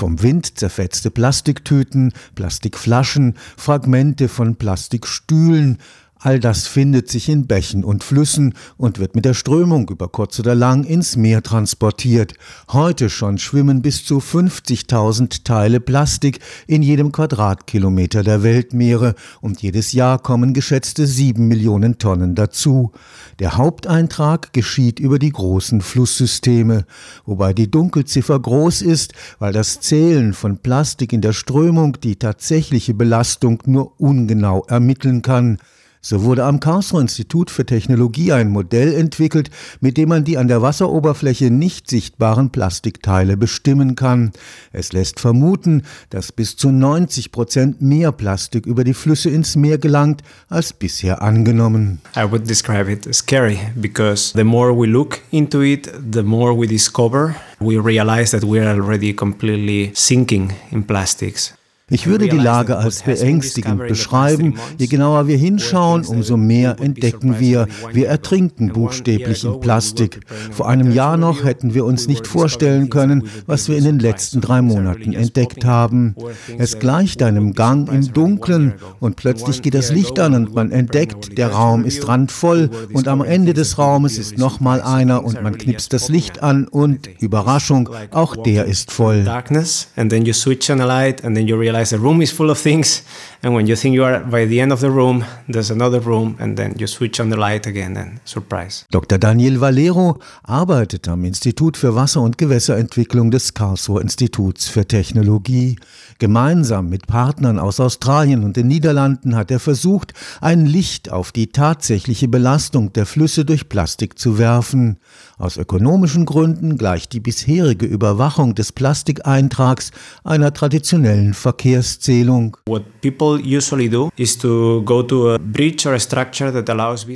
Vom Wind zerfetzte Plastiktüten, Plastikflaschen, Fragmente von Plastikstühlen, All das findet sich in Bächen und Flüssen und wird mit der Strömung über kurz oder lang ins Meer transportiert. Heute schon schwimmen bis zu 50.000 Teile Plastik in jedem Quadratkilometer der Weltmeere und jedes Jahr kommen geschätzte sieben Millionen Tonnen dazu. Der Haupteintrag geschieht über die großen Flusssysteme, wobei die Dunkelziffer groß ist, weil das Zählen von Plastik in der Strömung die tatsächliche Belastung nur ungenau ermitteln kann. So wurde am Karlsruher Institut für Technologie ein Modell entwickelt, mit dem man die an der Wasseroberfläche nicht sichtbaren Plastikteile bestimmen kann. Es lässt vermuten, dass bis zu 90 Prozent mehr Plastik über die Flüsse ins Meer gelangt als bisher angenommen. I would describe it scary because the more we look into it, the more we discover. We realize that we are already completely sinking in plastics. Ich würde die Lage als beängstigend beschreiben. Je genauer wir hinschauen, umso mehr entdecken wir. Wir ertrinken buchstäblich in Plastik. Vor einem Jahr noch hätten wir uns nicht vorstellen können, was wir in den letzten drei Monaten entdeckt haben. Es gleicht einem Gang im Dunkeln und plötzlich geht das Licht an und man entdeckt, der Raum ist randvoll und am Ende des Raumes ist nochmal einer und man knipst das Licht an und Überraschung, auch der ist voll. Darkness and then you switch on a light and then you realize realize the room is full of things, and when you think you are by the end of the room, there's another room, and then you switch on the light again and surprise. Dr. Daniel Valero arbeitet am Institut für Wasser- und Gewässerentwicklung des Karlsruher Instituts für Technologie. Gemeinsam mit Partnern aus Australien und den Niederlanden hat er versucht, ein Licht auf die tatsächliche Belastung der Flüsse durch Plastik zu werfen. Aus ökonomischen Gründen gleicht die bisherige Überwachung des Plastikeintrags einer traditionellen Verkehrszählung.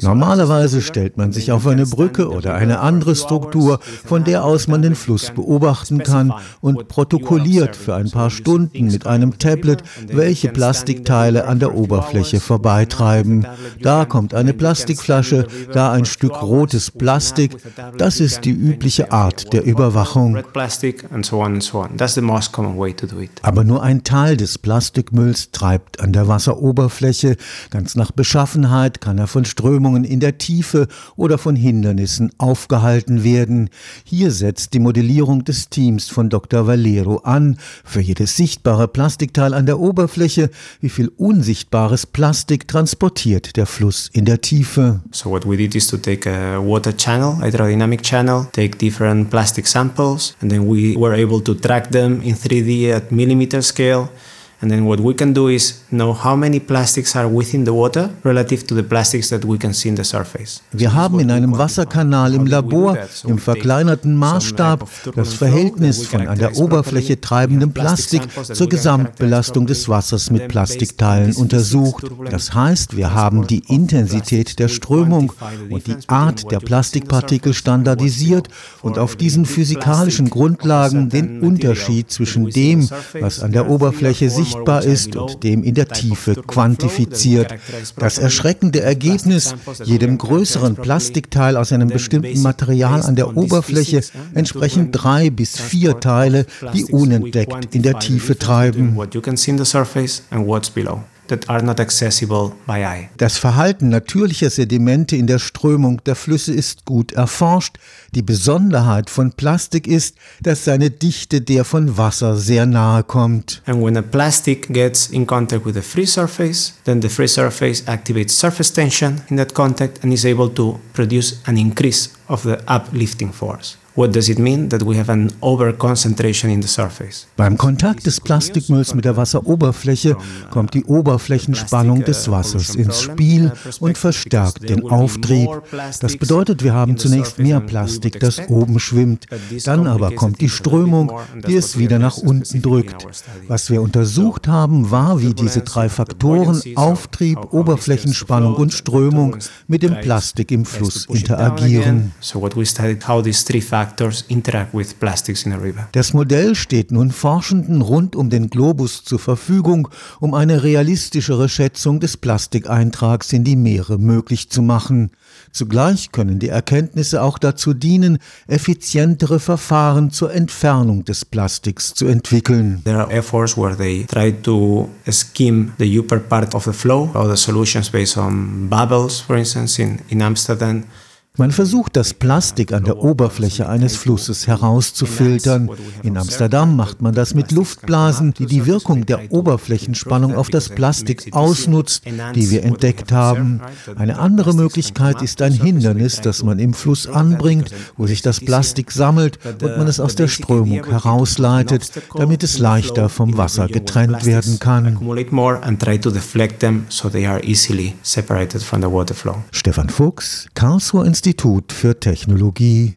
Normalerweise stellt man sich auf eine Brücke oder eine andere Struktur, von der aus man den Fluss beobachten kann und protokolliert für ein paar Stunden mit einem Tablet, welche Plastikteile an der Oberfläche vorbeitreiben. Da kommt eine Plastikflasche, da ein Stück rotes Plastik. Das ist die übliche Art der Überwachung. Aber nur ein Teil des Plastikmülls treibt an der Wasseroberfläche. Ganz nach Beschaffenheit kann er von Strömungen in der Tiefe oder von Hindernissen aufgehalten werden. Hier setzt die Modellierung des Teams von Dr. Valero an. Für jedes sichtbare sichtbare Plastikteil an der Oberfläche, wie viel unsichtbares Plastik transportiert der Fluss in der Tiefe. So what we did is to take a water channel, hydrodynamic channel, take different plastic samples and then we were able to track them in 3D at millimeter scale And then what we can do is know how many plastics are within the water relative to the plastics that we can see in the surface. Wir haben in einem Wasserkanal im Labor im verkleinerten Maßstab das Verhältnis von an der Oberfläche treibendem Plastik zur Gesamtbelastung des Wassers mit Plastikteilen untersucht. Das heißt, wir haben die Intensität der Strömung und die Art der Plastikpartikel standardisiert und auf diesen physikalischen Grundlagen den Unterschied zwischen dem, was an der Oberfläche sich sichtbar ist und dem in der Tiefe quantifiziert. Das erschreckende Ergebnis, jedem größeren Plastikteil aus einem bestimmten Material an der Oberfläche entsprechen drei bis vier Teile, die unentdeckt in der Tiefe treiben that are not accessible by eye. Das Verhalten natürlicher Sedimente in der Strömung der Flüsse ist gut erforscht. Die Besonderheit von Plastik ist, dass seine Dichte der von Wasser sehr nahe kommt. And when a plastic gets in contact with a free surface, then the free surface activates surface tension in that contact and is able to produce an increase of the uplifting force. What does it mean that we have an overconcentration in the surface? Beim Kontakt des Plastikmülls mit der Wasseroberfläche kommt die Oberflächenspannung des Wassers ins Spiel und verstärkt den Auftrieb. Das bedeutet, wir haben zunächst mehr Plastik, das oben schwimmt. Dann aber kommt die Strömung, die es wieder nach unten drückt. Was wir untersucht haben, war, wie diese drei Faktoren Auftrieb, Oberflächenspannung und Strömung mit dem Plastik im Fluss interagieren. So what we studied how these three factors factors interact with plastics in a river. Das Modell steht nun Forschenden rund um den Globus zur Verfügung, um eine realistischere Schätzung des Plastikeintrags in die Meere möglich zu machen. Zugleich können die Erkenntnisse auch dazu dienen, effizientere Verfahren zur Entfernung des Plastiks zu entwickeln. There are efforts where they try to skim the upper part of the flow, or the solutions based on bubbles, for instance, in, in Amsterdam. Man versucht, das Plastik an der Oberfläche eines Flusses herauszufiltern. In Amsterdam macht man das mit Luftblasen, die die Wirkung der Oberflächenspannung auf das Plastik ausnutzt, die wir entdeckt haben. Eine andere Möglichkeit ist ein Hindernis, das man im Fluss anbringt, wo sich das Plastik sammelt und man es aus der Strömung herausleitet, damit es leichter vom Wasser getrennt werden kann. Stefan Fuchs, Karlsruher Institut für Technologie